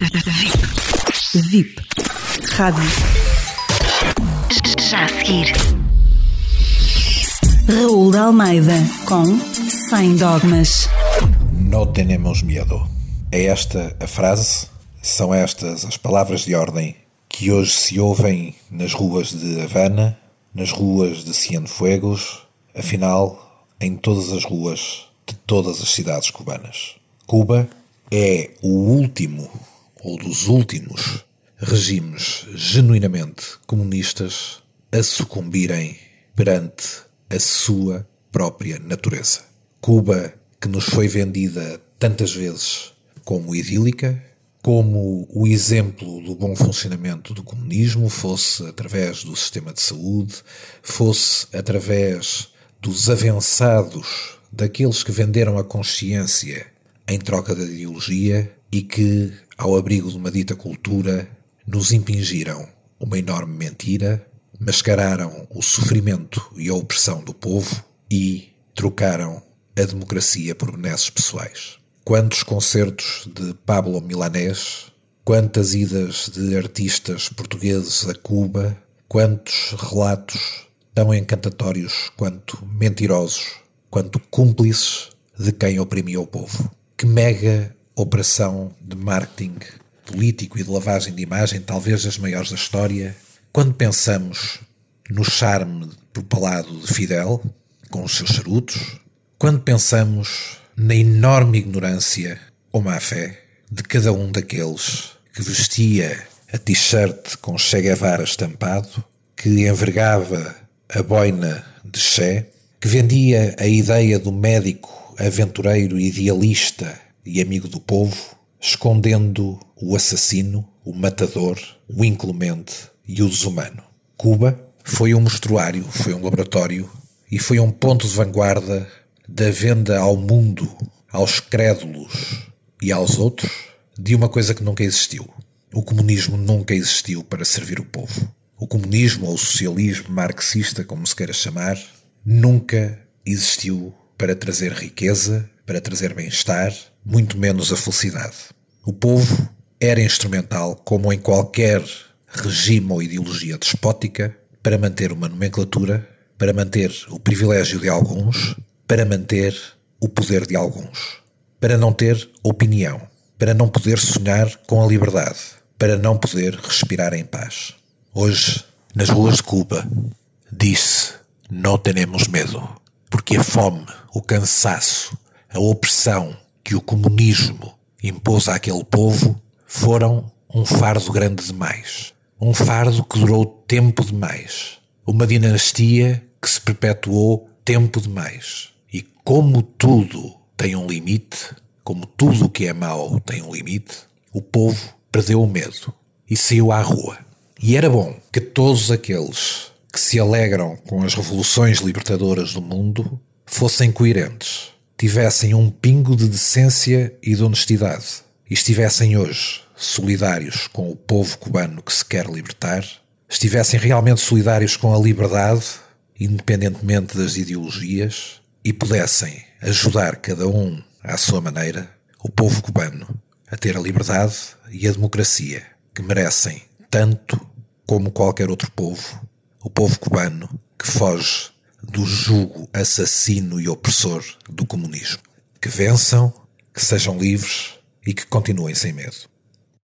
VIP. VIP. Rádio. Já a seguir. Raul de Almeida com Sem Dogmas. No tenemos miedo. É esta a frase, são estas as palavras de ordem que hoje se ouvem nas ruas de Havana, nas ruas de Cienfuegos, afinal, em todas as ruas de todas as cidades cubanas. Cuba é o último, ou dos últimos, regimes genuinamente comunistas a sucumbirem perante a sua própria natureza. Cuba, que nos foi vendida tantas vezes como idílica, como o exemplo do bom funcionamento do comunismo, fosse através do sistema de saúde, fosse através dos avançados daqueles que venderam a consciência em troca da ideologia e que, ao abrigo de uma dita cultura, nos impingiram uma enorme mentira, mascararam o sofrimento e a opressão do povo e trocaram a democracia por benesses pessoais. Quantos concertos de Pablo Milanés, quantas idas de artistas portugueses a Cuba, quantos relatos tão encantatórios quanto mentirosos, quanto cúmplices de quem oprimia o povo. Que mega operação de marketing político e de lavagem de imagem, talvez das maiores da história, quando pensamos no charme propalado de Fidel, com os seus charutos, quando pensamos na enorme ignorância ou má fé de cada um daqueles que vestia a t-shirt com Che Guevara estampado, que envergava a boina de Che, que vendia a ideia do médico aventureiro idealista e amigo do povo, escondendo o assassino, o matador, o inclemente e o desumano. Cuba foi um mostruário, foi um laboratório e foi um ponto de vanguarda da venda ao mundo, aos crédulos e aos outros de uma coisa que nunca existiu. O comunismo nunca existiu para servir o povo. O comunismo ou o socialismo marxista, como se queira chamar, nunca existiu para trazer riqueza, para trazer bem-estar, muito menos a felicidade. O povo era instrumental, como em qualquer regime ou ideologia despótica, para manter uma nomenclatura, para manter o privilégio de alguns, para manter o poder de alguns, para não ter opinião, para não poder sonhar com a liberdade, para não poder respirar em paz. Hoje, nas ruas de Cuba, disse: Não temos medo, porque a fome, o cansaço, a opressão que o comunismo impôs àquele povo foram um fardo grande demais. Um fardo que durou tempo demais. Uma dinastia que se perpetuou tempo demais. E como tudo tem um limite, como tudo o que é mau tem um limite, o povo perdeu o medo e saiu à rua. E era bom que todos aqueles que se alegram com as revoluções libertadoras do mundo fossem coerentes, tivessem um pingo de decência e de honestidade e estivessem hoje solidários com o povo cubano que se quer libertar, estivessem realmente solidários com a liberdade, independentemente das ideologias, e pudessem ajudar cada um à sua maneira o povo cubano a ter a liberdade e a democracia que merecem tanto como qualquer outro povo, o povo cubano que foge do jugo assassino e opressor do comunismo. Que vençam, que sejam livres e que continuem sem medo.